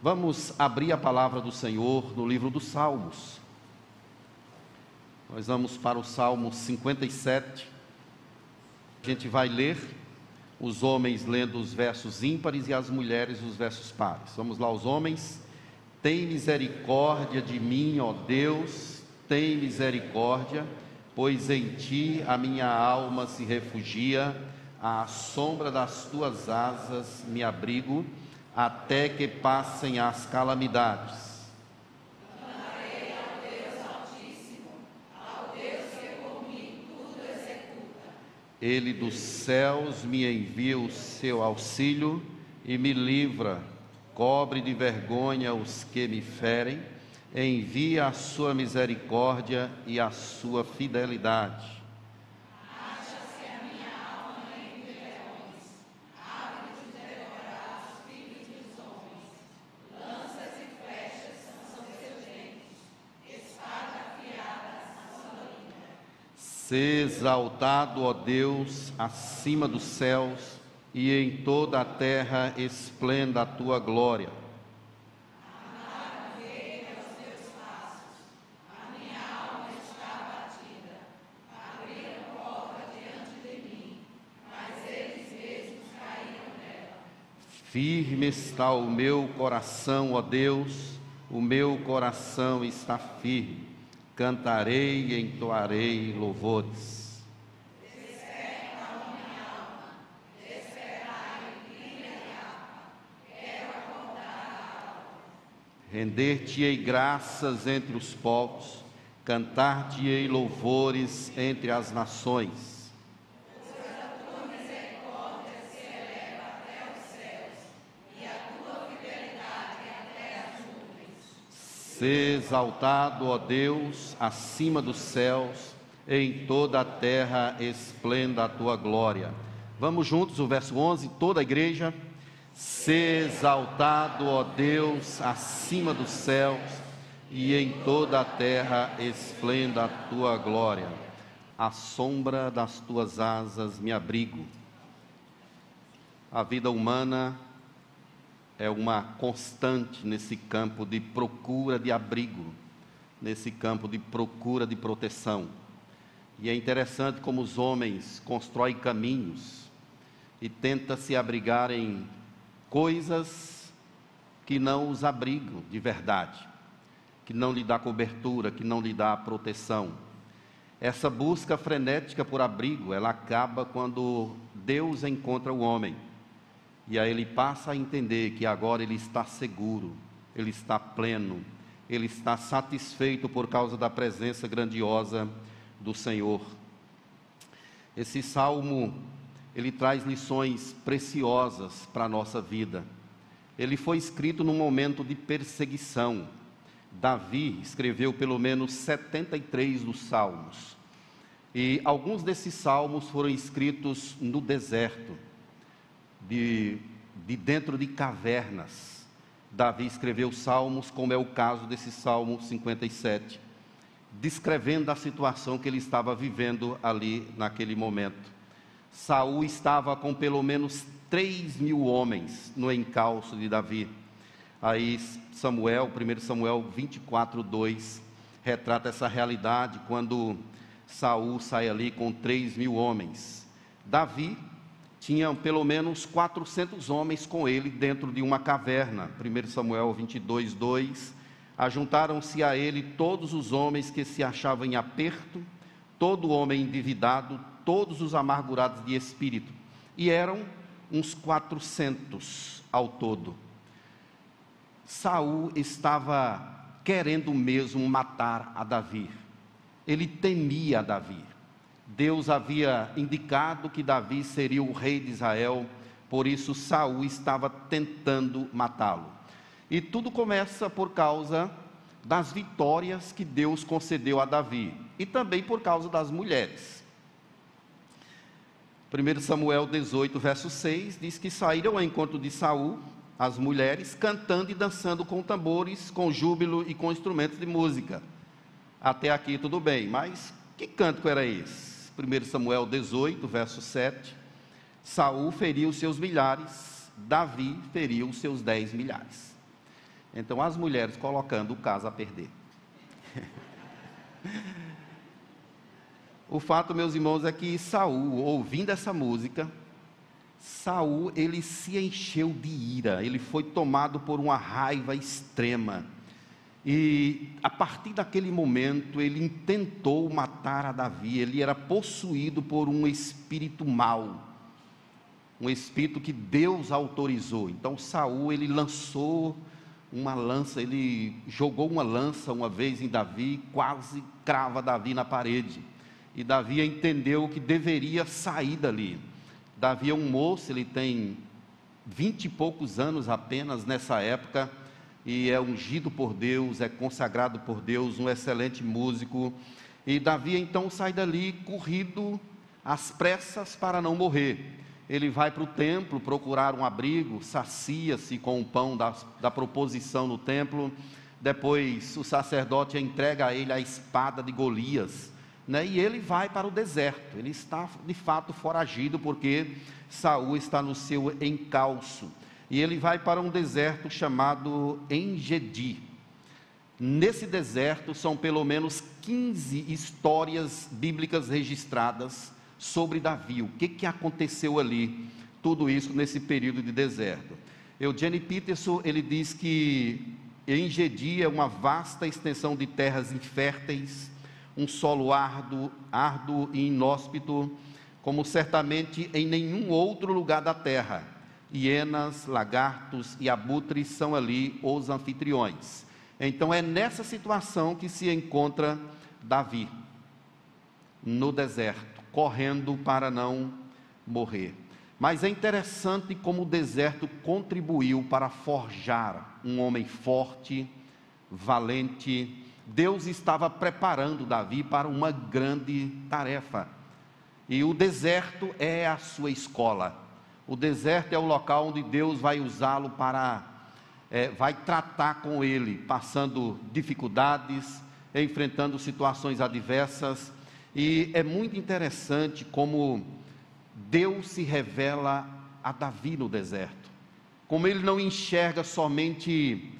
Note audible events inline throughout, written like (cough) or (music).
Vamos abrir a palavra do Senhor no livro dos Salmos. Nós vamos para o Salmo 57. A gente vai ler os homens lendo os versos ímpares e as mulheres os versos pares. Vamos lá, os homens. Tem misericórdia de mim, ó Deus, tem misericórdia, pois em ti a minha alma se refugia, à sombra das tuas asas me abrigo, até que passem as calamidades. Ele dos céus me envia o seu auxílio e me livra, cobre de vergonha os que me ferem, envia a sua misericórdia e a sua fidelidade. Ser exaltado, ó Deus, acima dos céus, e em toda a terra esplenda a tua glória. Firme está o meu coração, ó Deus, o meu coração está firme cantarei e entoarei louvores. Render-te-ei graças entre os povos, cantar-te-ei louvores entre as nações. Ser exaltado, ó Deus, acima dos céus, em toda a terra esplenda a tua glória. Vamos juntos, o verso 11, toda a igreja. Ser exaltado, ó Deus, acima dos céus, e em toda a terra esplenda a tua glória. À sombra das tuas asas me abrigo. A vida humana é uma constante nesse campo de procura de abrigo, nesse campo de procura de proteção. E é interessante como os homens constroem caminhos e tentam se abrigar em coisas que não os abrigam de verdade, que não lhe dá cobertura, que não lhe dá proteção. Essa busca frenética por abrigo, ela acaba quando Deus encontra o homem e aí ele passa a entender que agora ele está seguro, ele está pleno, ele está satisfeito por causa da presença grandiosa do Senhor. Esse salmo, ele traz lições preciosas para a nossa vida. Ele foi escrito num momento de perseguição. Davi escreveu pelo menos 73 dos salmos. E alguns desses salmos foram escritos no deserto de, de dentro de cavernas. Davi escreveu salmos, como é o caso desse Salmo 57, descrevendo a situação que ele estava vivendo ali naquele momento. Saul estava com pelo menos 3 mil homens no encalço de Davi. Aí Samuel, 1 Samuel 24, 2, retrata essa realidade quando Saul sai ali com 3 mil homens. Davi tinha pelo menos 400 homens com ele dentro de uma caverna. 1 Samuel 22, 2. Ajuntaram-se a ele todos os homens que se achavam em aperto, todo homem endividado, todos os amargurados de espírito. E eram uns 400 ao todo. Saul estava querendo mesmo matar a Davi. Ele temia Davi. Deus havia indicado que Davi seria o rei de Israel, por isso Saul estava tentando matá-lo. E tudo começa por causa das vitórias que Deus concedeu a Davi e também por causa das mulheres. 1 Samuel 18, verso 6 diz que saíram ao encontro de Saul as mulheres cantando e dançando com tambores, com júbilo e com instrumentos de música. Até aqui tudo bem, mas que cântico era esse? 1 Samuel 18, verso 7, Saul feriu seus milhares, Davi feriu seus dez milhares. Então as mulheres colocando o caso a perder. (laughs) o fato, meus irmãos, é que Saul, ouvindo essa música, Saul ele se encheu de ira, ele foi tomado por uma raiva extrema. E a partir daquele momento ele intentou matar a Davi, ele era possuído por um espírito mau, um espírito que Deus autorizou. Então Saul ele lançou uma lança, ele jogou uma lança uma vez em Davi, quase crava Davi na parede. E Davi entendeu que deveria sair dali. Davi é um moço, ele tem vinte e poucos anos apenas nessa época, e é ungido por Deus, é consagrado por Deus, um excelente músico. E Davi então sai dali corrido às pressas para não morrer. Ele vai para o templo procurar um abrigo, sacia-se com o pão da, da proposição no templo. Depois o sacerdote entrega a ele a espada de Golias né? E ele vai para o deserto. Ele está de fato foragido porque Saul está no seu encalço. E ele vai para um deserto chamado Engedi. Nesse deserto são pelo menos 15 histórias bíblicas registradas sobre Davi. O que, que aconteceu ali? Tudo isso nesse período de deserto. Eugene Peterson ele diz que Engedi é uma vasta extensão de terras inférteis, um solo árduo, árduo e inóspito, como certamente em nenhum outro lugar da terra. Hienas, lagartos e abutres são ali os anfitriões. Então é nessa situação que se encontra Davi, no deserto, correndo para não morrer. Mas é interessante como o deserto contribuiu para forjar um homem forte, valente, Deus estava preparando Davi para uma grande tarefa. E o deserto é a sua escola. O deserto é o local onde Deus vai usá-lo para, é, vai tratar com ele, passando dificuldades, enfrentando situações adversas. E é muito interessante como Deus se revela a Davi no deserto. Como ele não enxerga somente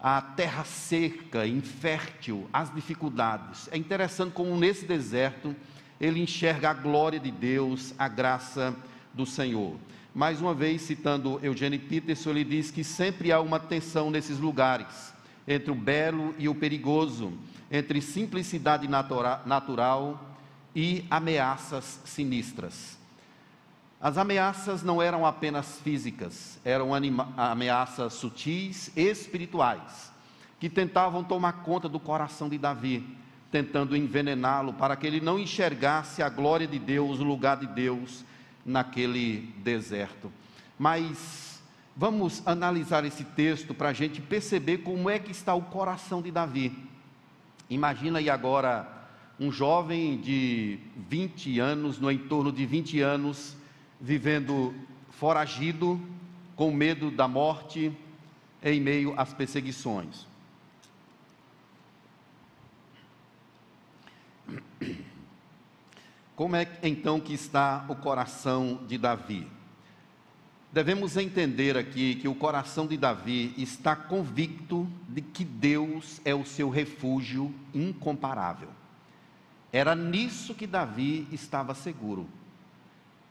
a terra seca, infértil, as dificuldades. É interessante como nesse deserto ele enxerga a glória de Deus, a graça do Senhor. Mais uma vez, citando Eugênio Peterson, ele diz que sempre há uma tensão nesses lugares, entre o belo e o perigoso, entre simplicidade natura natural e ameaças sinistras. As ameaças não eram apenas físicas, eram ameaças sutis, espirituais, que tentavam tomar conta do coração de Davi, tentando envenená-lo para que ele não enxergasse a glória de Deus, o lugar de Deus naquele deserto. Mas vamos analisar esse texto para a gente perceber como é que está o coração de Davi. Imagina aí agora um jovem de 20 anos, no entorno de 20 anos, vivendo foragido, com medo da morte, em meio às perseguições. Como é então que está o coração de Davi? Devemos entender aqui que o coração de Davi está convicto de que Deus é o seu refúgio incomparável. Era nisso que Davi estava seguro.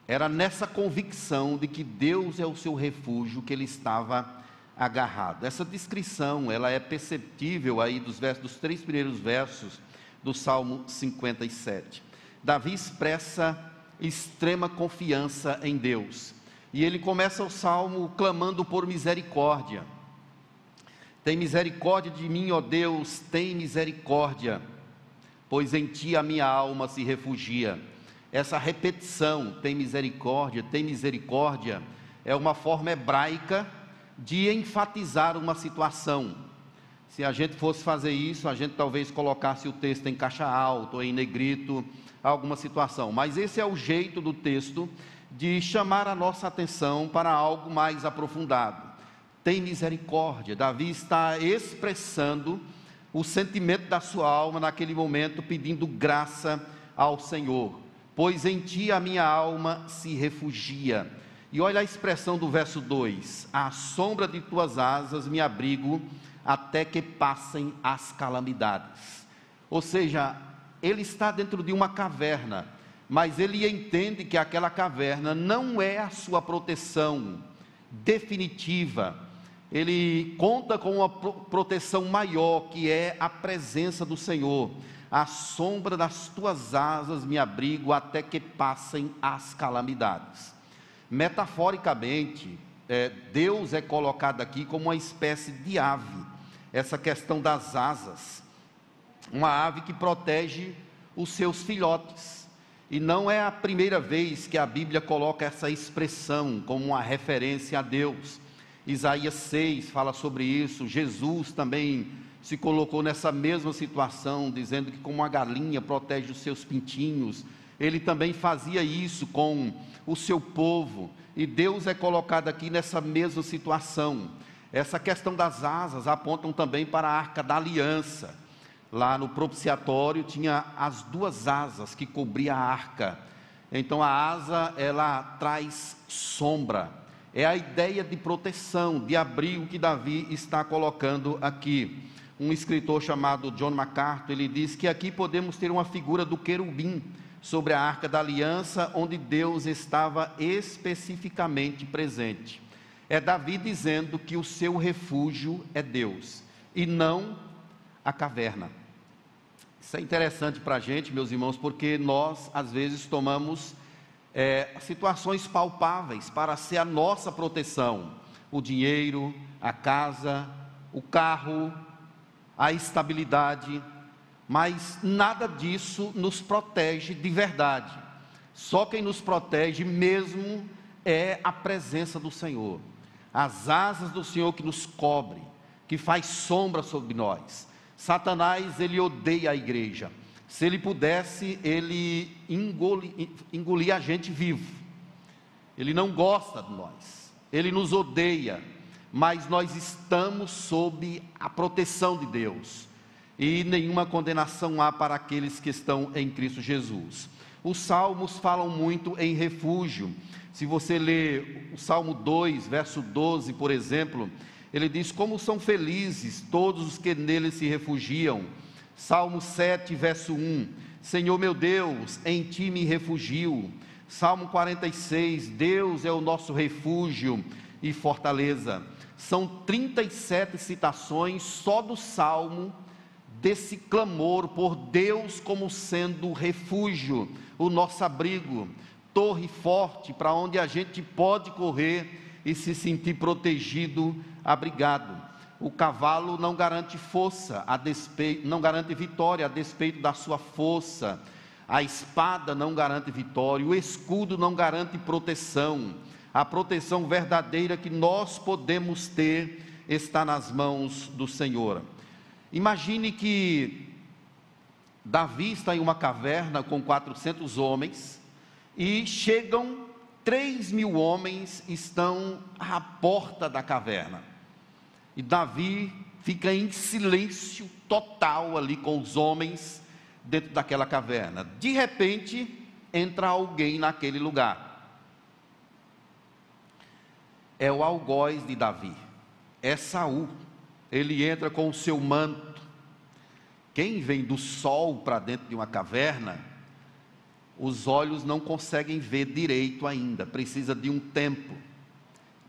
Era nessa convicção de que Deus é o seu refúgio que ele estava agarrado. Essa descrição, ela é perceptível aí dos versos dos três primeiros versos do Salmo 57. Davi expressa extrema confiança em Deus. E ele começa o salmo clamando por misericórdia. Tem misericórdia de mim, ó Deus, tem misericórdia, pois em ti a minha alma se refugia essa repetição, tem misericórdia, tem misericórdia, é uma forma hebraica de enfatizar uma situação. Se a gente fosse fazer isso, a gente talvez colocasse o texto em caixa alta ou em negrito, alguma situação. Mas esse é o jeito do texto de chamar a nossa atenção para algo mais aprofundado. Tem misericórdia. Davi está expressando o sentimento da sua alma naquele momento, pedindo graça ao Senhor pois em ti a minha alma se refugia. E olha a expressão do verso 2: À sombra de tuas asas me abrigo até que passem as calamidades. Ou seja, ele está dentro de uma caverna, mas ele entende que aquela caverna não é a sua proteção definitiva. Ele conta com uma proteção maior, que é a presença do Senhor. À sombra das tuas asas me abrigo até que passem as calamidades. Metaforicamente, é, Deus é colocado aqui como uma espécie de ave, essa questão das asas, uma ave que protege os seus filhotes. E não é a primeira vez que a Bíblia coloca essa expressão como uma referência a Deus. Isaías 6 fala sobre isso, Jesus também se colocou nessa mesma situação, dizendo que, como uma galinha protege os seus pintinhos, ele também fazia isso com o seu povo, e Deus é colocado aqui nessa mesma situação. Essa questão das asas apontam também para a arca da aliança. Lá no propiciatório tinha as duas asas que cobria a arca. Então a asa ela traz sombra. É a ideia de proteção, de abrigo que Davi está colocando aqui. Um escritor chamado John MacArthur, ele diz que aqui podemos ter uma figura do querubim sobre a arca da aliança, onde Deus estava especificamente presente. É Davi dizendo que o seu refúgio é Deus e não a caverna. Isso é interessante para a gente, meus irmãos, porque nós, às vezes, tomamos é, situações palpáveis para ser a nossa proteção: o dinheiro, a casa, o carro, a estabilidade, mas nada disso nos protege de verdade. Só quem nos protege mesmo é a presença do Senhor, as asas do Senhor que nos cobre, que faz sombra sobre nós. Satanás, ele odeia a igreja. Se ele pudesse, ele engolia a gente vivo. Ele não gosta de nós. Ele nos odeia. Mas nós estamos sob a proteção de Deus e nenhuma condenação há para aqueles que estão em Cristo Jesus. Os salmos falam muito em refúgio. Se você ler o Salmo 2, verso 12, por exemplo, ele diz: Como são felizes todos os que nele se refugiam. Salmo 7, verso 1: Senhor meu Deus, em ti me refugio. Salmo 46: Deus é o nosso refúgio e fortaleza. São 37 citações só do Salmo desse clamor por Deus como sendo refúgio, o nosso abrigo, torre forte para onde a gente pode correr e se sentir protegido, abrigado. O cavalo não garante força, a despeito, não garante vitória a despeito da sua força. A espada não garante vitória, o escudo não garante proteção. A proteção verdadeira que nós podemos ter está nas mãos do Senhor. Imagine que Davi está em uma caverna com 400 homens e chegam 3 mil homens estão à porta da caverna. E Davi fica em silêncio total ali com os homens dentro daquela caverna. De repente, entra alguém naquele lugar. É o algoz de Davi, é Saul ele entra com o seu manto. Quem vem do sol para dentro de uma caverna, os olhos não conseguem ver direito ainda, precisa de um tempo.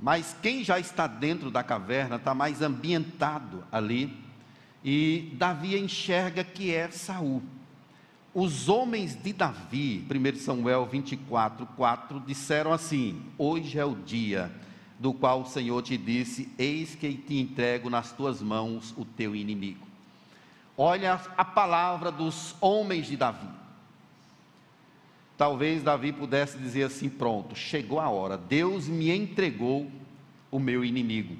Mas quem já está dentro da caverna está mais ambientado ali, e Davi enxerga que é Saul. Os homens de Davi, 1 Samuel 24, 4, disseram assim: Hoje é o dia do qual o Senhor te disse: Eis que te entrego nas tuas mãos o teu inimigo. Olha a palavra dos homens de Davi. Talvez Davi pudesse dizer assim: pronto, chegou a hora, Deus me entregou o meu inimigo.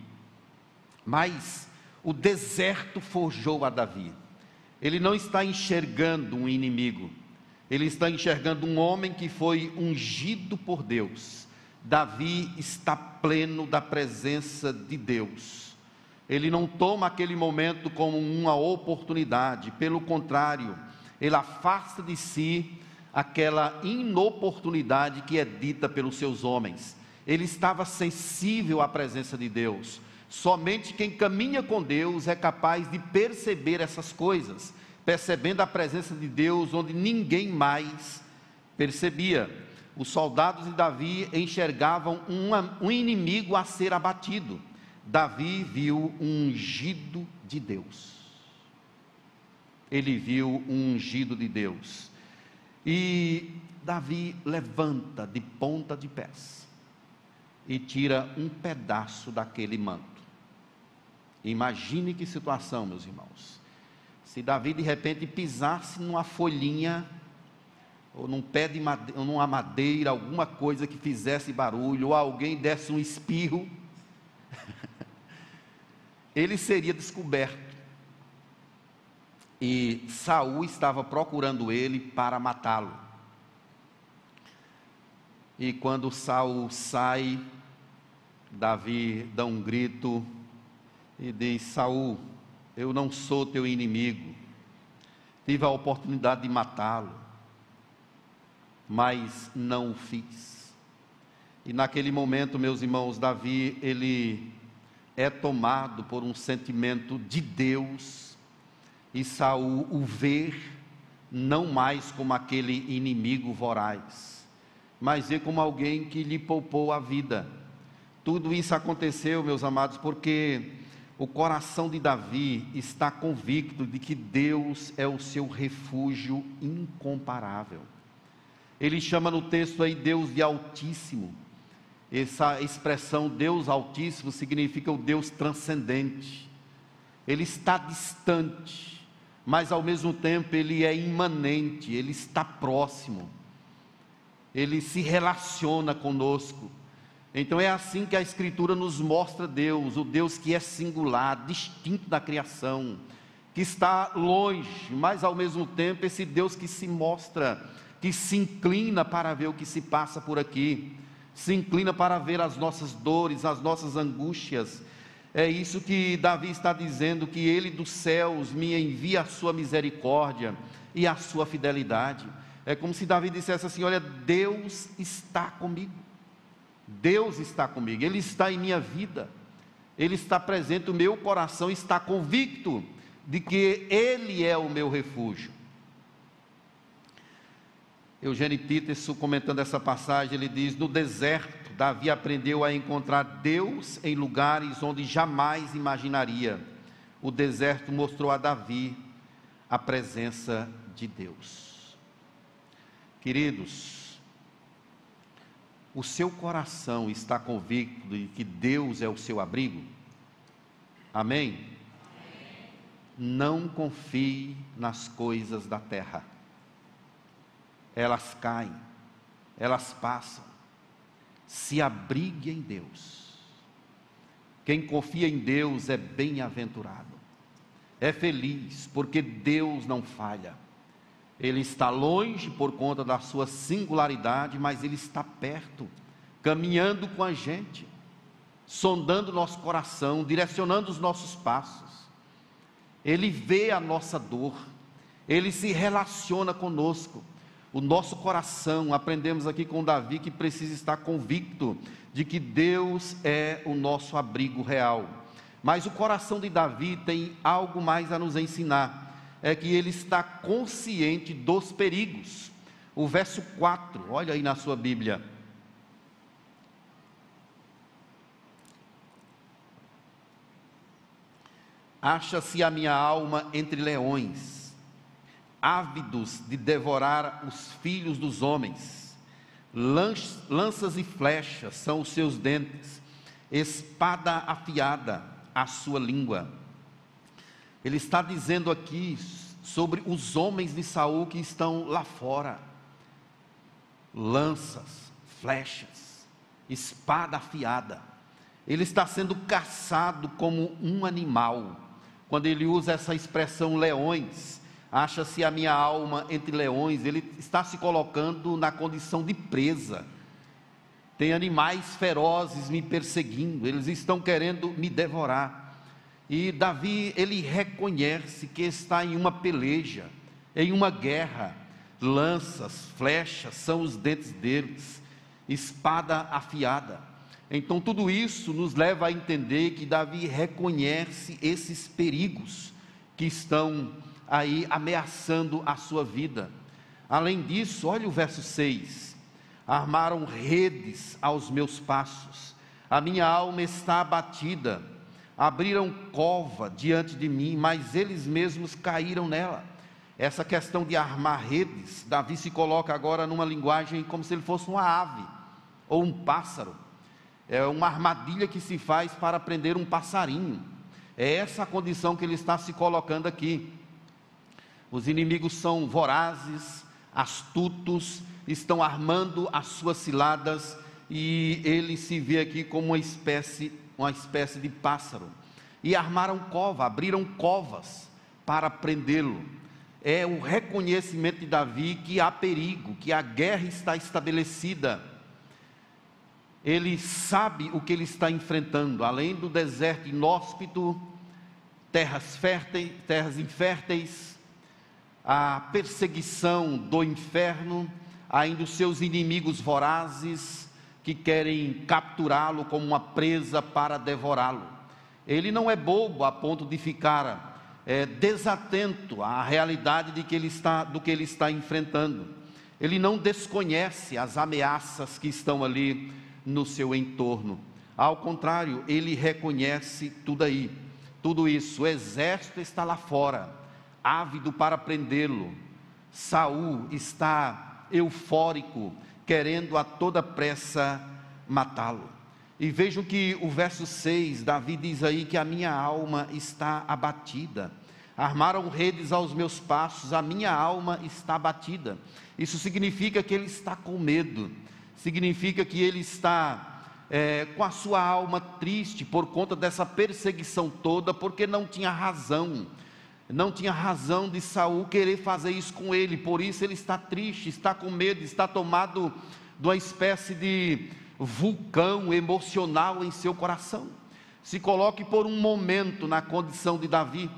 Mas o deserto forjou a Davi. Ele não está enxergando um inimigo, ele está enxergando um homem que foi ungido por Deus Davi está pleno da presença de Deus. Ele não toma aquele momento como uma oportunidade, pelo contrário, ele afasta de si aquela inoportunidade que é dita pelos seus homens. ele estava sensível à presença de Deus. Somente quem caminha com Deus é capaz de perceber essas coisas, percebendo a presença de Deus onde ninguém mais percebia. Os soldados de Davi enxergavam um inimigo a ser abatido. Davi viu um ungido de Deus. Ele viu um ungido de Deus. E Davi levanta de ponta de pés e tira um pedaço daquele manto. Imagine que situação, meus irmãos. Se Davi de repente pisasse numa folhinha, ou num pé de madeira, ou numa madeira, alguma coisa que fizesse barulho, ou alguém desse um espirro, (laughs) ele seria descoberto. E Saul estava procurando ele para matá-lo. E quando Saul sai Davi dá um grito e diz: Saul, eu não sou teu inimigo. Tive a oportunidade de matá-lo, mas não o fiz. E naquele momento, meus irmãos, Davi, ele é tomado por um sentimento de Deus, e Saul o vê não mais como aquele inimigo voraz, mas vê como alguém que lhe poupou a vida tudo isso aconteceu, meus amados, porque o coração de Davi está convicto de que Deus é o seu refúgio incomparável. Ele chama no texto aí Deus de Altíssimo. Essa expressão Deus Altíssimo significa o Deus transcendente. Ele está distante, mas ao mesmo tempo ele é imanente, ele está próximo. Ele se relaciona conosco. Então é assim que a Escritura nos mostra Deus, o Deus que é singular, distinto da criação, que está longe, mas ao mesmo tempo esse Deus que se mostra, que se inclina para ver o que se passa por aqui, se inclina para ver as nossas dores, as nossas angústias. É isso que Davi está dizendo: que ele dos céus me envia a sua misericórdia e a sua fidelidade. É como se Davi dissesse assim: Olha, Deus está comigo. Deus está comigo, Ele está em minha vida, Ele está presente, o meu coração está convicto de que Ele é o meu refúgio. Eugênio Peterson, comentando essa passagem, ele diz: No deserto, Davi aprendeu a encontrar Deus em lugares onde jamais imaginaria. O deserto mostrou a Davi a presença de Deus. Queridos, o seu coração está convicto de que Deus é o seu abrigo? Amém? Amém? Não confie nas coisas da terra. Elas caem, elas passam. Se abrigue em Deus. Quem confia em Deus é bem-aventurado, é feliz, porque Deus não falha. Ele está longe por conta da sua singularidade, mas ele está perto, caminhando com a gente, sondando nosso coração, direcionando os nossos passos. Ele vê a nossa dor, ele se relaciona conosco. O nosso coração, aprendemos aqui com Davi que precisa estar convicto de que Deus é o nosso abrigo real. Mas o coração de Davi tem algo mais a nos ensinar é que ele está consciente dos perigos. O verso 4, olha aí na sua Bíblia. Acha-se a minha alma entre leões, ávidos de devorar os filhos dos homens. Lanças e flechas são os seus dentes, espada afiada a sua língua ele está dizendo aqui sobre os homens de Saul que estão lá fora. Lanças, flechas, espada afiada. Ele está sendo caçado como um animal. Quando ele usa essa expressão leões, acha-se a minha alma entre leões, ele está se colocando na condição de presa. Tem animais ferozes me perseguindo, eles estão querendo me devorar. E Davi, ele reconhece que está em uma peleja, em uma guerra. Lanças, flechas são os dentes deles, espada afiada. Então, tudo isso nos leva a entender que Davi reconhece esses perigos que estão aí ameaçando a sua vida. Além disso, olha o verso 6: armaram redes aos meus passos, a minha alma está abatida, abriram cova diante de mim, mas eles mesmos caíram nela. Essa questão de armar redes, Davi se coloca agora numa linguagem como se ele fosse uma ave ou um pássaro. É uma armadilha que se faz para prender um passarinho. É essa a condição que ele está se colocando aqui. Os inimigos são vorazes, astutos, estão armando as suas ciladas e ele se vê aqui como uma espécie, uma espécie de pássaro. E armaram cova, abriram covas para prendê-lo é o reconhecimento de Davi que há perigo, que a guerra está estabelecida. Ele sabe o que ele está enfrentando, além do deserto inóspito, terras férteis, terras inférteis, a perseguição do inferno, ainda os seus inimigos vorazes que querem capturá-lo como uma presa para devorá-lo. Ele não é bobo a ponto de ficar é, desatento à realidade de que ele está, do que ele está enfrentando. Ele não desconhece as ameaças que estão ali no seu entorno. Ao contrário, ele reconhece tudo aí, tudo isso. O exército está lá fora, ávido para prendê-lo. Saul está eufórico, querendo a toda pressa matá-lo. E vejam que o verso 6, Davi diz aí que a minha alma está abatida. Armaram redes aos meus passos, a minha alma está abatida. Isso significa que ele está com medo, significa que ele está é, com a sua alma triste por conta dessa perseguição toda, porque não tinha razão, não tinha razão de Saul querer fazer isso com ele, por isso ele está triste, está com medo, está tomado de uma espécie de vulcão emocional em seu coração. Se coloque por um momento na condição de Davi,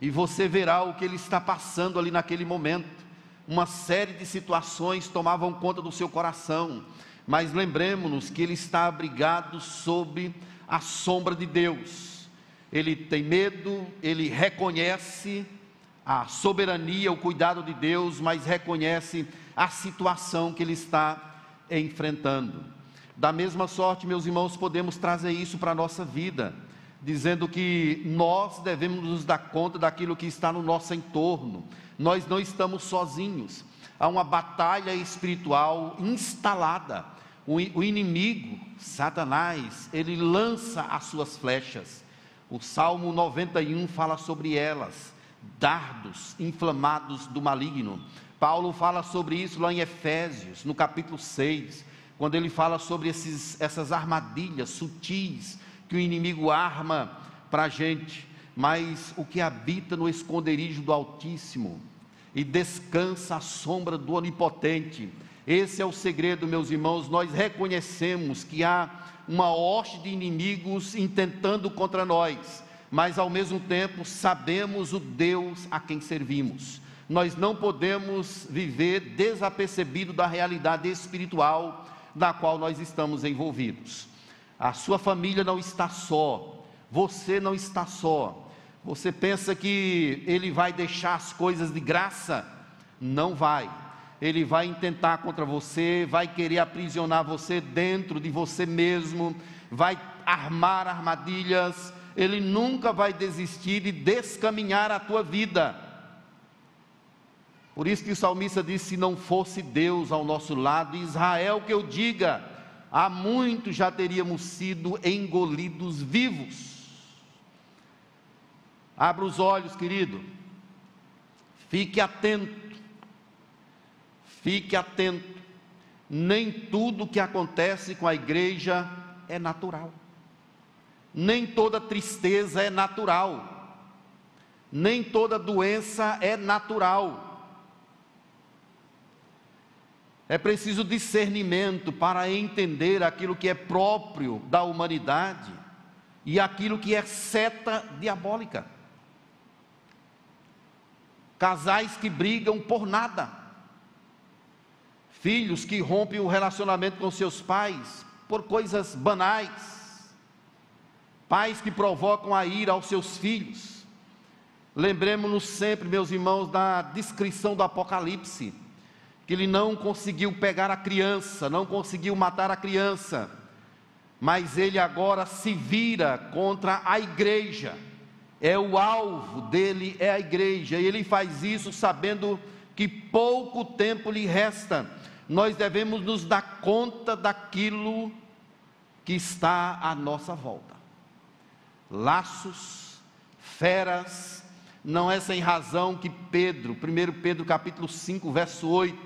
e você verá o que ele está passando ali naquele momento. Uma série de situações tomavam conta do seu coração, mas lembremos-nos que ele está abrigado sob a sombra de Deus. Ele tem medo, ele reconhece a soberania, o cuidado de Deus, mas reconhece a situação que ele está enfrentando. Da mesma sorte, meus irmãos, podemos trazer isso para a nossa vida, dizendo que nós devemos nos dar conta daquilo que está no nosso entorno, nós não estamos sozinhos, há uma batalha espiritual instalada. O, inimigo, Satanás, ele lança as suas flechas. O Salmo 91 fala sobre elas, dardos inflamados do maligno. Paulo fala sobre isso lá em Efésios, no capítulo 6, quando ele fala sobre esses, essas armadilhas sutis que o inimigo arma para a gente, mas o que habita no esconderijo do Altíssimo e descansa à sombra do Onipotente. Esse é o segredo, meus irmãos. Nós reconhecemos que há uma hoste de inimigos intentando contra nós, mas ao mesmo tempo sabemos o Deus a quem servimos nós não podemos viver desapercebido da realidade espiritual da qual nós estamos envolvidos. A sua família não está só, você não está só. Você pensa que ele vai deixar as coisas de graça? Não vai. Ele vai intentar contra você, vai querer aprisionar você dentro de você mesmo, vai armar armadilhas. Ele nunca vai desistir de descaminhar a tua vida por isso que o salmista diz: se não fosse Deus ao nosso lado, Israel que eu diga, há muito já teríamos sido engolidos vivos. Abra os olhos, querido. Fique atento. Fique atento. Nem tudo que acontece com a igreja é natural. Nem toda tristeza é natural. Nem toda doença é natural é preciso discernimento para entender aquilo que é próprio da humanidade e aquilo que é seta diabólica. Casais que brigam por nada, filhos que rompem o relacionamento com seus pais por coisas banais, pais que provocam a ira aos seus filhos. Lembremos-nos sempre, meus irmãos, da descrição do Apocalipse, que ele não conseguiu pegar a criança, não conseguiu matar a criança, mas ele agora se vira contra a igreja. É o alvo dele é a igreja, e ele faz isso sabendo que pouco tempo lhe resta. Nós devemos nos dar conta daquilo que está à nossa volta. Laços, feras, não é sem razão que Pedro, 1 Pedro capítulo 5, verso 8,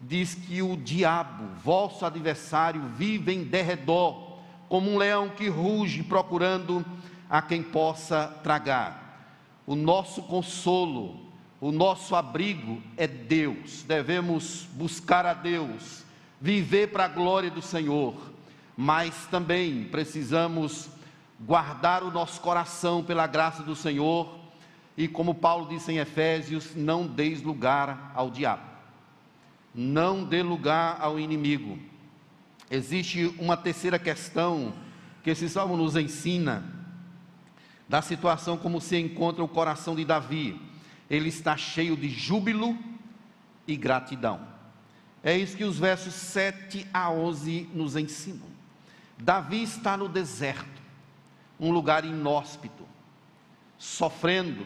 diz que o diabo, vosso adversário, vive em derredor, como um leão que ruge procurando a quem possa tragar. O nosso consolo, o nosso abrigo é Deus. Devemos buscar a Deus, viver para a glória do Senhor, mas também precisamos guardar o nosso coração pela graça do Senhor e, como Paulo disse em Efésios, não deis lugar ao diabo, não dê lugar ao inimigo. Existe uma terceira questão que esse salmo nos ensina, da situação como se encontra o coração de Davi ele está cheio de júbilo e gratidão. É isso que os versos 7 a 11 nos ensinam. Davi está no deserto, um lugar inóspito, sofrendo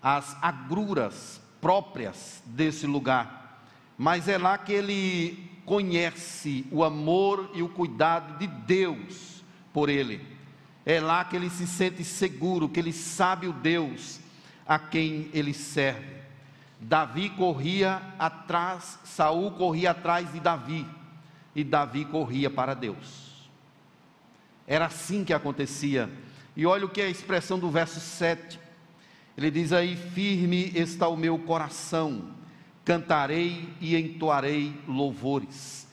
as agruras próprias desse lugar, mas é lá que ele conhece o amor e o cuidado de Deus por ele. É lá que ele se sente seguro, que ele sabe o Deus a quem ele serve. Davi corria atrás, Saul corria atrás de Davi, e Davi corria para Deus. Era assim que acontecia. E olha o que é a expressão do verso 7. Ele diz aí: Firme está o meu coração, cantarei e entoarei louvores.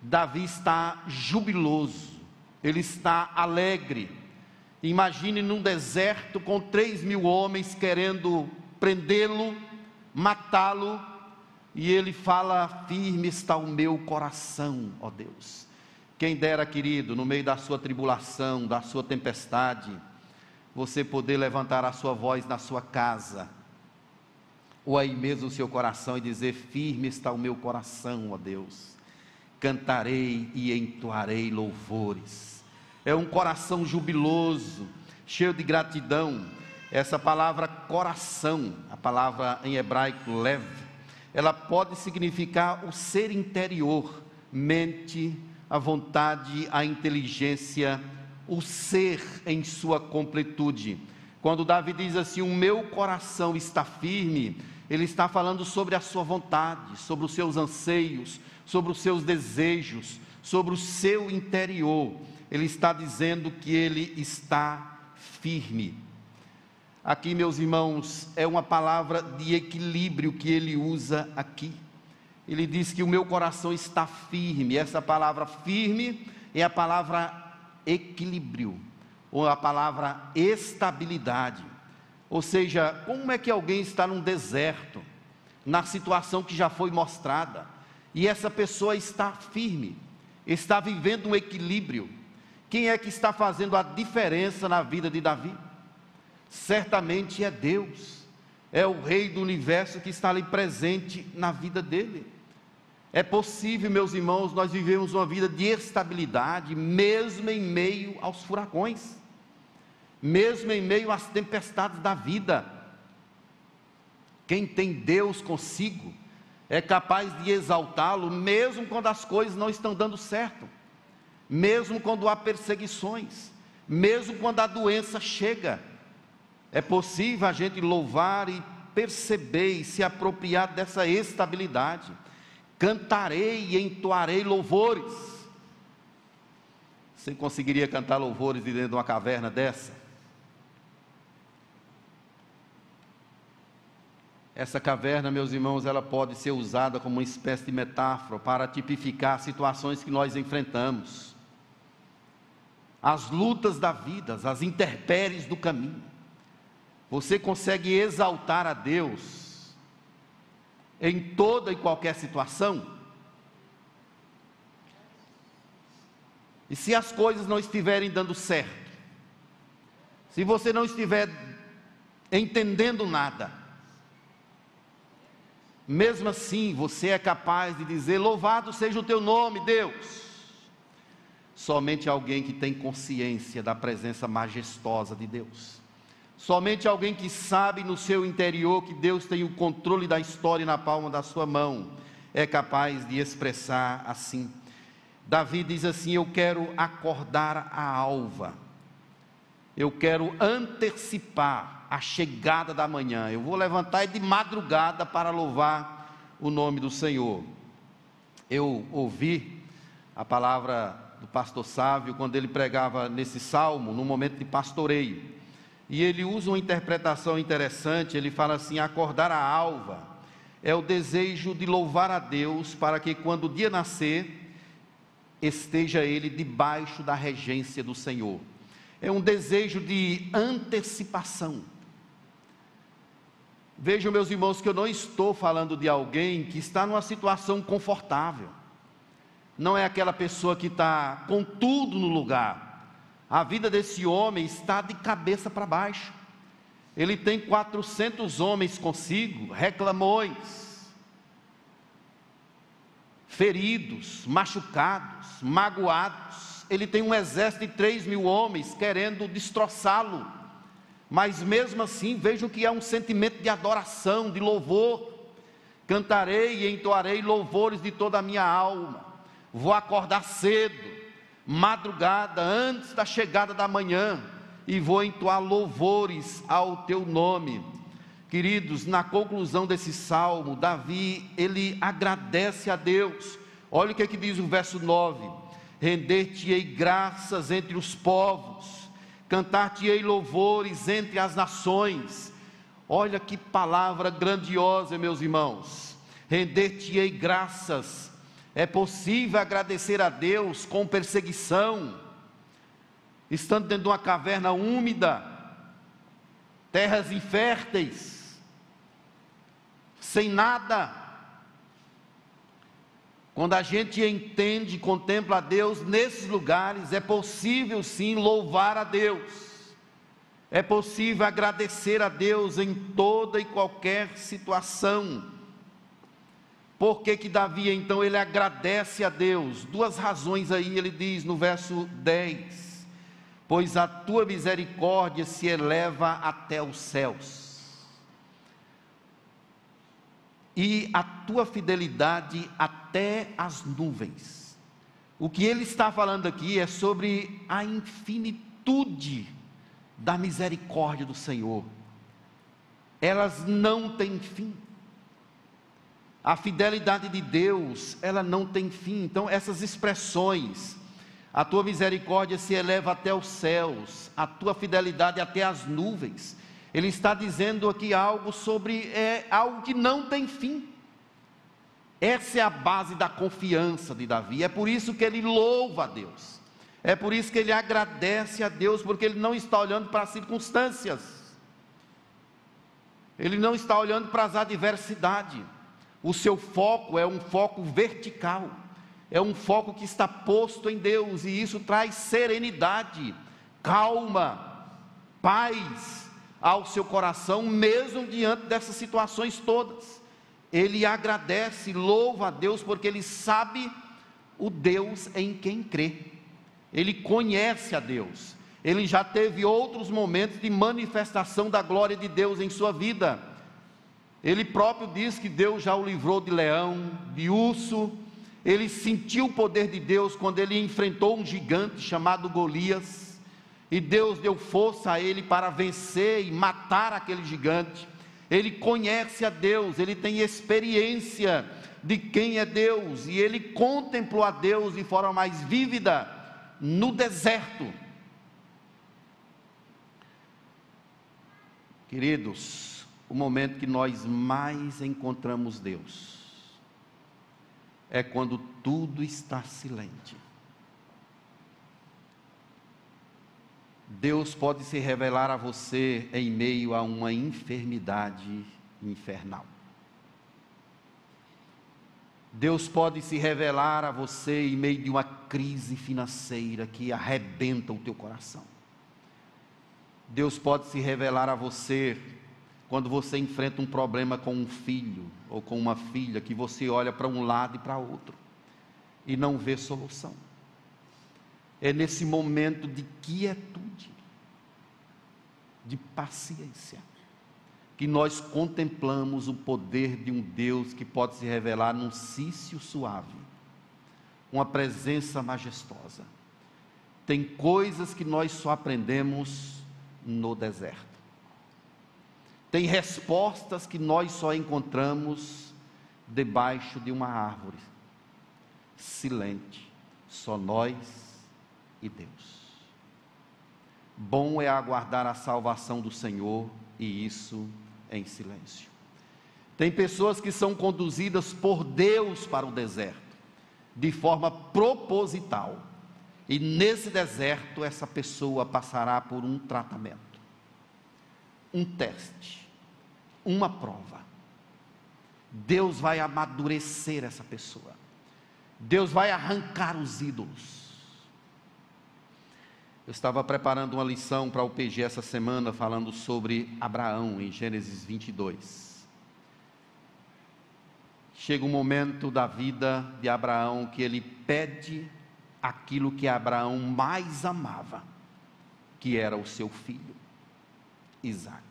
Davi está jubiloso, ele está alegre, Imagine num deserto com três mil homens querendo prendê-lo, matá-lo, e ele fala: Firme está o meu coração, ó Deus. Quem dera, querido, no meio da sua tribulação, da sua tempestade, você poder levantar a sua voz na sua casa, ou aí mesmo o seu coração e dizer: Firme está o meu coração, ó Deus. Cantarei e entoarei louvores é um coração jubiloso, cheio de gratidão. Essa palavra coração, a palavra em hebraico leve, ela pode significar o ser interior, mente, a vontade, a inteligência, o ser em sua completude. Quando Davi diz assim: O meu coração está firme, ele está falando sobre a sua vontade, sobre os seus anseios, sobre os seus desejos, sobre o seu interior ele está dizendo que ele está firme. Aqui, meus irmãos, é uma palavra de equilíbrio que ele usa aqui. Ele diz que o meu coração está firme. Essa palavra firme é a palavra equilíbrio, ou a palavra estabilidade. Ou seja, como é que alguém está num deserto, na situação que já foi mostrada, e essa pessoa está firme, está vivendo um equilíbrio, quem é que está fazendo a diferença na vida de Davi? Certamente é Deus, é o Rei do universo que está ali presente na vida dele. É possível, meus irmãos, nós vivemos uma vida de estabilidade, mesmo em meio aos furacões, mesmo em meio às tempestades da vida. Quem tem Deus consigo é capaz de exaltá-lo, mesmo quando as coisas não estão dando certo mesmo quando há perseguições, mesmo quando a doença chega. É possível a gente louvar e perceber e se apropriar dessa estabilidade. Cantarei e entoarei louvores. Você conseguiria cantar louvores de dentro de uma caverna dessa? Essa caverna, meus irmãos, ela pode ser usada como uma espécie de metáfora para tipificar situações que nós enfrentamos as lutas da vida, as intempéries do caminho. Você consegue exaltar a Deus em toda e qualquer situação? E se as coisas não estiverem dando certo, se você não estiver entendendo nada, mesmo assim você é capaz de dizer: Louvado seja o teu nome, Deus. Somente alguém que tem consciência da presença majestosa de Deus. Somente alguém que sabe no seu interior que Deus tem o controle da história na palma da sua mão é capaz de expressar assim. Davi diz assim: Eu quero acordar a alva, eu quero antecipar a chegada da manhã, eu vou levantar de madrugada para louvar o nome do Senhor. Eu ouvi a palavra do pastor Sávio quando ele pregava nesse salmo, no momento de pastoreio. E ele usa uma interpretação interessante, ele fala assim: acordar a alva é o desejo de louvar a Deus para que quando o dia nascer, esteja ele debaixo da regência do Senhor. É um desejo de antecipação. Vejam, meus irmãos, que eu não estou falando de alguém que está numa situação confortável. Não é aquela pessoa que está com tudo no lugar. A vida desse homem está de cabeça para baixo. Ele tem 400 homens consigo, reclamões, feridos, machucados, magoados. Ele tem um exército de 3 mil homens querendo destroçá-lo. Mas mesmo assim, vejo que há um sentimento de adoração, de louvor. Cantarei e entoarei louvores de toda a minha alma. Vou acordar cedo, madrugada, antes da chegada da manhã, e vou entoar louvores ao teu nome Queridos, na conclusão desse salmo, Davi, ele agradece a Deus. Olha o que, é que diz o verso 9: Render-te-ei graças entre os povos, cantar-te-ei louvores entre as nações. Olha que palavra grandiosa, meus irmãos. Render-te-ei graças. É possível agradecer a Deus com perseguição, estando dentro de uma caverna úmida, terras inférteis, sem nada. Quando a gente entende, contempla a Deus nesses lugares, é possível sim louvar a Deus. É possível agradecer a Deus em toda e qualquer situação. Por que que Davi então ele agradece a Deus? Duas razões aí ele diz no verso 10. Pois a tua misericórdia se eleva até os céus e a tua fidelidade até as nuvens. O que ele está falando aqui é sobre a infinitude da misericórdia do Senhor. Elas não têm fim. A fidelidade de Deus, ela não tem fim. Então, essas expressões, a tua misericórdia se eleva até os céus, a tua fidelidade até as nuvens. Ele está dizendo aqui algo sobre é, algo que não tem fim. Essa é a base da confiança de Davi. É por isso que ele louva a Deus. É por isso que ele agradece a Deus, porque ele não está olhando para as circunstâncias. Ele não está olhando para as adversidades. O seu foco é um foco vertical. É um foco que está posto em Deus e isso traz serenidade, calma, paz ao seu coração, mesmo diante dessas situações todas. Ele agradece, louva a Deus, porque ele sabe o Deus em quem crê. Ele conhece a Deus. Ele já teve outros momentos de manifestação da glória de Deus em sua vida. Ele próprio diz que Deus já o livrou de leão, de urso. Ele sentiu o poder de Deus quando ele enfrentou um gigante chamado Golias e Deus deu força a ele para vencer e matar aquele gigante. Ele conhece a Deus, ele tem experiência de quem é Deus, e ele contemplou a Deus de forma mais vívida no deserto. Queridos, o momento que nós mais encontramos Deus é quando tudo está silente. Deus pode se revelar a você em meio a uma enfermidade infernal. Deus pode se revelar a você em meio de uma crise financeira que arrebenta o teu coração. Deus pode se revelar a você quando você enfrenta um problema com um filho ou com uma filha, que você olha para um lado e para outro e não vê solução. É nesse momento de quietude, de paciência, que nós contemplamos o poder de um Deus que pode se revelar num cício suave, uma presença majestosa. Tem coisas que nós só aprendemos no deserto. Tem respostas que nós só encontramos debaixo de uma árvore, silente, só nós e Deus. Bom é aguardar a salvação do Senhor e isso em silêncio. Tem pessoas que são conduzidas por Deus para o deserto, de forma proposital. E nesse deserto, essa pessoa passará por um tratamento, um teste, uma prova. Deus vai amadurecer essa pessoa. Deus vai arrancar os ídolos. Eu estava preparando uma lição para o PG essa semana, falando sobre Abraão, em Gênesis 22. Chega um momento da vida de Abraão que ele pede aquilo que Abraão mais amava, que era o seu filho, Isaac.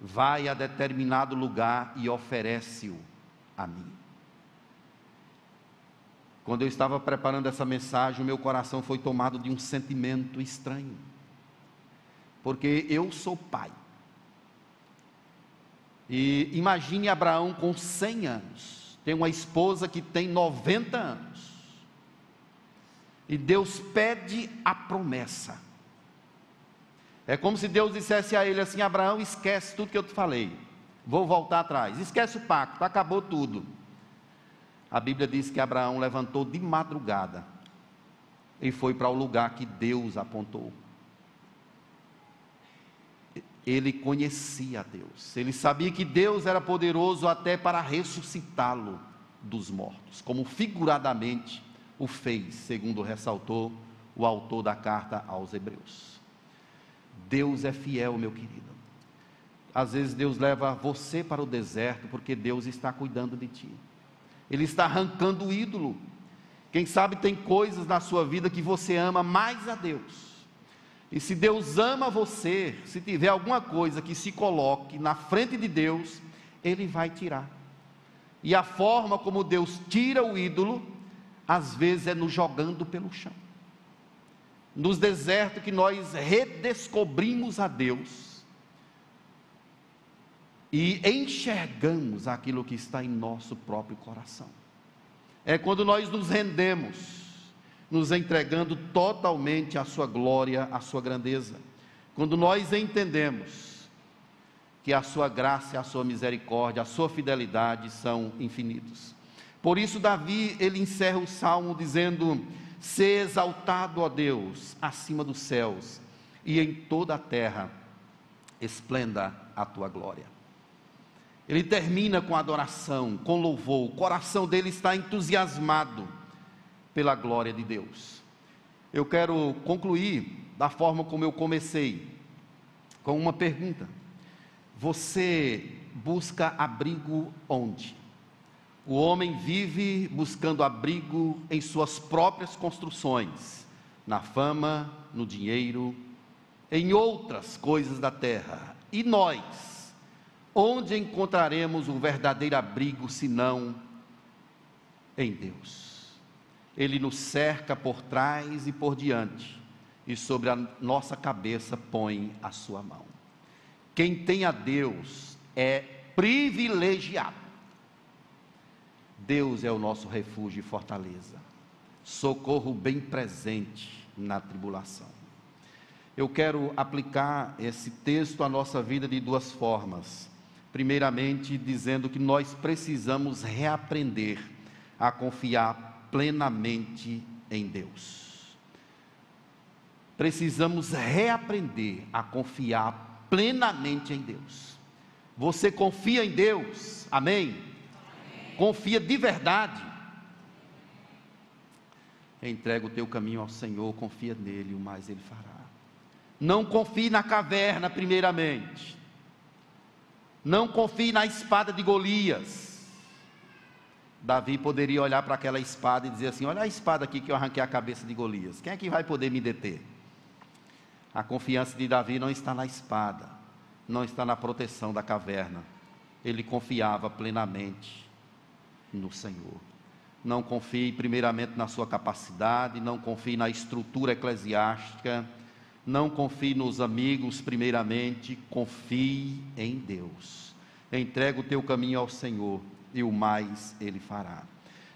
Vai a determinado lugar e oferece-o a mim. Quando eu estava preparando essa mensagem, o meu coração foi tomado de um sentimento estranho. Porque eu sou pai. E imagine Abraão com 100 anos, tem uma esposa que tem 90 anos. E Deus pede a promessa. É como se Deus dissesse a ele assim: Abraão, esquece tudo que eu te falei. Vou voltar atrás. Esquece o pacto, acabou tudo a Bíblia diz que Abraão levantou de madrugada e foi para o lugar que Deus apontou. Ele conhecia Deus, ele sabia que Deus era poderoso até para ressuscitá-lo dos mortos, como figuradamente o fez, segundo ressaltou o autor da carta aos Hebreus. Deus é fiel, meu querido. Às vezes Deus leva você para o deserto porque Deus está cuidando de ti. Ele está arrancando o ídolo. Quem sabe tem coisas na sua vida que você ama mais a Deus. E se Deus ama você, se tiver alguma coisa que se coloque na frente de Deus, Ele vai tirar. E a forma como Deus tira o ídolo, às vezes é nos jogando pelo chão. Nos desertos que nós redescobrimos a Deus, e enxergamos aquilo que está em nosso próprio coração. É quando nós nos rendemos, nos entregando totalmente à Sua glória, à Sua grandeza. Quando nós entendemos que a Sua graça, a Sua misericórdia, a Sua fidelidade são infinitos. Por isso, Davi, ele encerra o salmo dizendo: Ser exaltado, ó Deus, acima dos céus, e em toda a terra esplenda a tua glória. Ele termina com adoração, com louvor. O coração dele está entusiasmado pela glória de Deus. Eu quero concluir da forma como eu comecei, com uma pergunta: Você busca abrigo onde? O homem vive buscando abrigo em suas próprias construções, na fama, no dinheiro, em outras coisas da terra. E nós? Onde encontraremos o verdadeiro abrigo senão em Deus? Ele nos cerca por trás e por diante, e sobre a nossa cabeça põe a sua mão. Quem tem a Deus é privilegiado. Deus é o nosso refúgio e fortaleza, socorro bem presente na tribulação. Eu quero aplicar esse texto à nossa vida de duas formas primeiramente dizendo que nós precisamos reaprender a confiar plenamente em Deus. Precisamos reaprender a confiar plenamente em Deus. Você confia em Deus? Amém? Confia de verdade, entrega o teu caminho ao Senhor, confia nele, o mais ele fará. Não confie na caverna, primeiramente. Não confie na espada de Golias. Davi poderia olhar para aquela espada e dizer assim: Olha a espada aqui que eu arranquei a cabeça de Golias. Quem é que vai poder me deter? A confiança de Davi não está na espada, não está na proteção da caverna. Ele confiava plenamente no Senhor. Não confie primeiramente na sua capacidade, não confie na estrutura eclesiástica, não confie nos amigos primeiramente, confie em Deus. Entrega o teu caminho ao Senhor e o mais ele fará.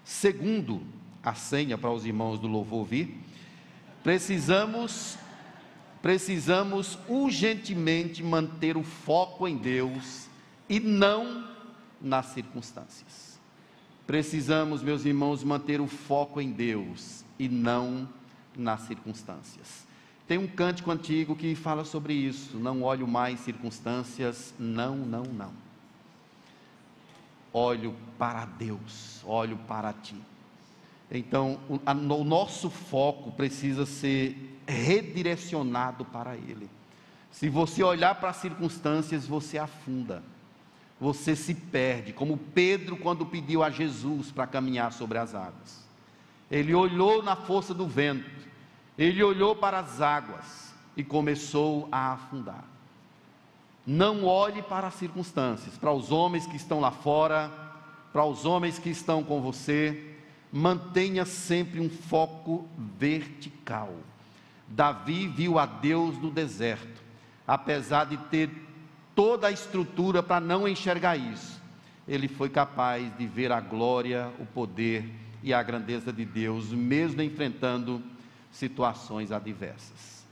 Segundo, a senha para os irmãos do louvor vir, precisamos precisamos urgentemente manter o foco em Deus e não nas circunstâncias. Precisamos, meus irmãos, manter o foco em Deus e não nas circunstâncias. Tem um cântico antigo que fala sobre isso. Não olho mais circunstâncias, não, não, não. Olho para Deus, olho para ti. Então, o, nosso foco precisa ser redirecionado para Ele. Se você olhar para as circunstâncias, você afunda, você se perde, como Pedro quando pediu a Jesus para caminhar sobre as águas. Ele olhou na força do vento, ele olhou para as águas e começou a afundar. Não olhe para as circunstâncias, para os homens que estão lá fora, para os homens que estão com você, mantenha sempre um foco vertical. Davi viu a Deus no deserto, apesar de ter toda a estrutura para não enxergar isso, ele foi capaz de ver a glória, o poder e a grandeza de Deus, mesmo enfrentando situações adversas.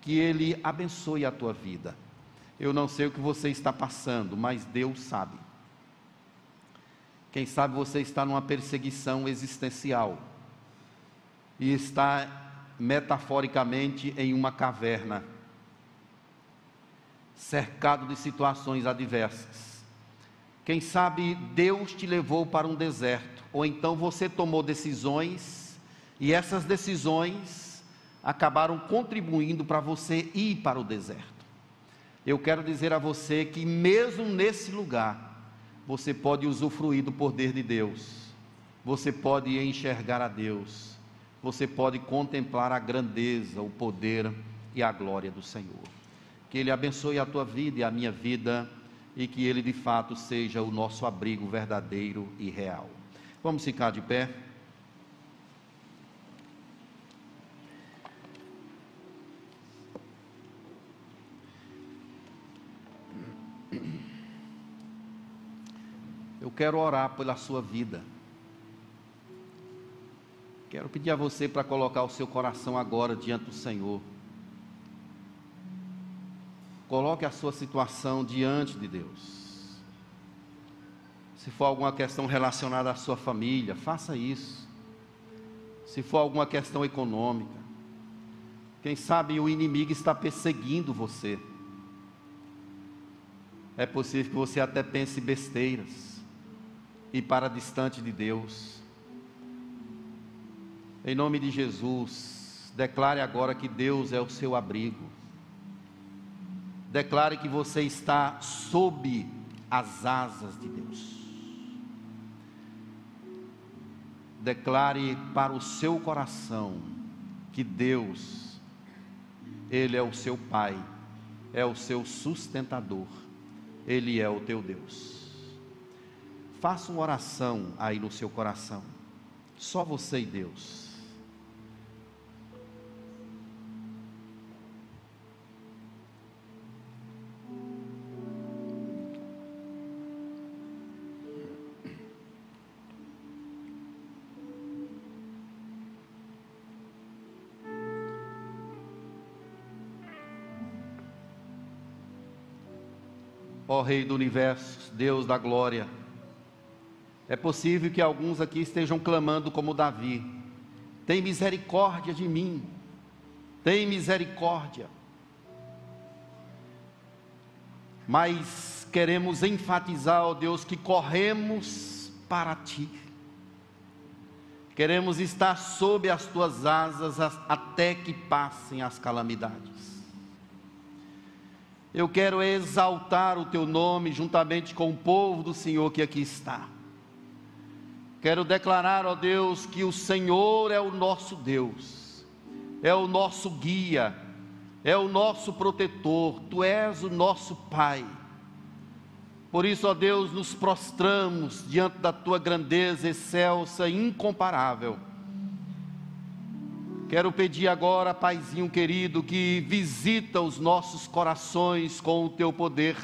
Que Ele abençoe a tua vida. Eu não sei o que você está passando, mas Deus sabe. Quem sabe você está numa perseguição existencial e está metaforicamente em uma caverna, cercado de situações adversas. Quem sabe Deus te levou para um deserto, ou então você tomou decisões e essas decisões acabaram contribuindo para você ir para o deserto. Eu quero dizer a você que, mesmo nesse lugar, você pode usufruir do poder de Deus, você pode enxergar a Deus, você pode contemplar a grandeza, o poder e a glória do Senhor. Que Ele abençoe a tua vida e a minha vida e que Ele de fato seja o nosso abrigo verdadeiro e real. Vamos ficar de pé. Eu quero orar pela sua vida. Quero pedir a você para colocar o seu coração agora diante do Senhor. Coloque a sua situação diante de Deus. Se for alguma questão relacionada à sua família, faça isso. Se for alguma questão econômica, quem sabe o inimigo está perseguindo você. É possível que você até pense besteiras e para distante de Deus. Em nome de Jesus, declare agora que Deus é o seu abrigo. Declare que você está sob as asas de Deus. Declare para o seu coração que Deus, Ele é o seu Pai, é o seu sustentador, Ele é o teu Deus. Faça uma oração aí no seu coração, só você e Deus. Rei do universo, Deus da glória. É possível que alguns aqui estejam clamando como Davi: tem misericórdia de mim, tem misericórdia. Mas queremos enfatizar, ó Deus, que corremos para ti. Queremos estar sob as tuas asas até que passem as calamidades. Eu quero exaltar o teu nome juntamente com o povo do Senhor que aqui está. Quero declarar, ó Deus, que o Senhor é o nosso Deus, é o nosso guia, é o nosso protetor, tu és o nosso Pai. Por isso, ó Deus, nos prostramos diante da tua grandeza excelsa e incomparável. Quero pedir agora, Paizinho querido, que visita os nossos corações com o teu poder.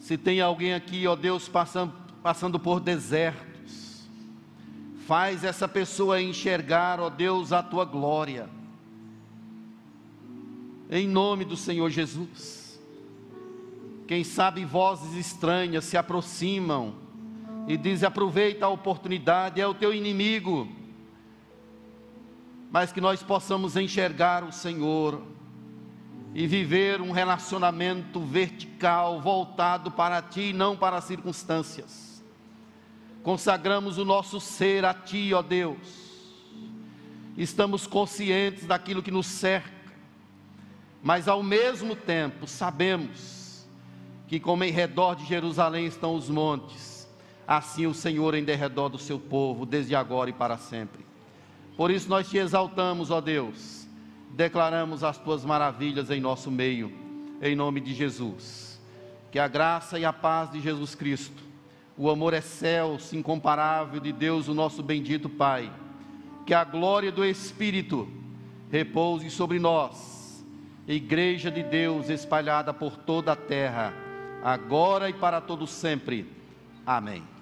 Se tem alguém aqui, ó Deus, passando, passando por desertos, faz essa pessoa enxergar, ó Deus, a tua glória. Em nome do Senhor Jesus. Quem sabe vozes estranhas se aproximam e dizem: aproveita a oportunidade, é o teu inimigo. Mas que nós possamos enxergar o Senhor e viver um relacionamento vertical, voltado para Ti e não para as circunstâncias. Consagramos o nosso ser a Ti, ó Deus. Estamos conscientes daquilo que nos cerca, mas ao mesmo tempo sabemos que, como em redor de Jerusalém estão os montes, assim o Senhor em derredor do seu povo, desde agora e para sempre. Por isso nós te exaltamos, ó Deus declaramos as tuas maravilhas em nosso meio, em nome de Jesus. Que a graça e a paz de Jesus Cristo, o amor excelso, incomparável de Deus, o nosso bendito Pai, que a glória do Espírito repouse sobre nós, Igreja de Deus espalhada por toda a terra, agora e para todo sempre. Amém.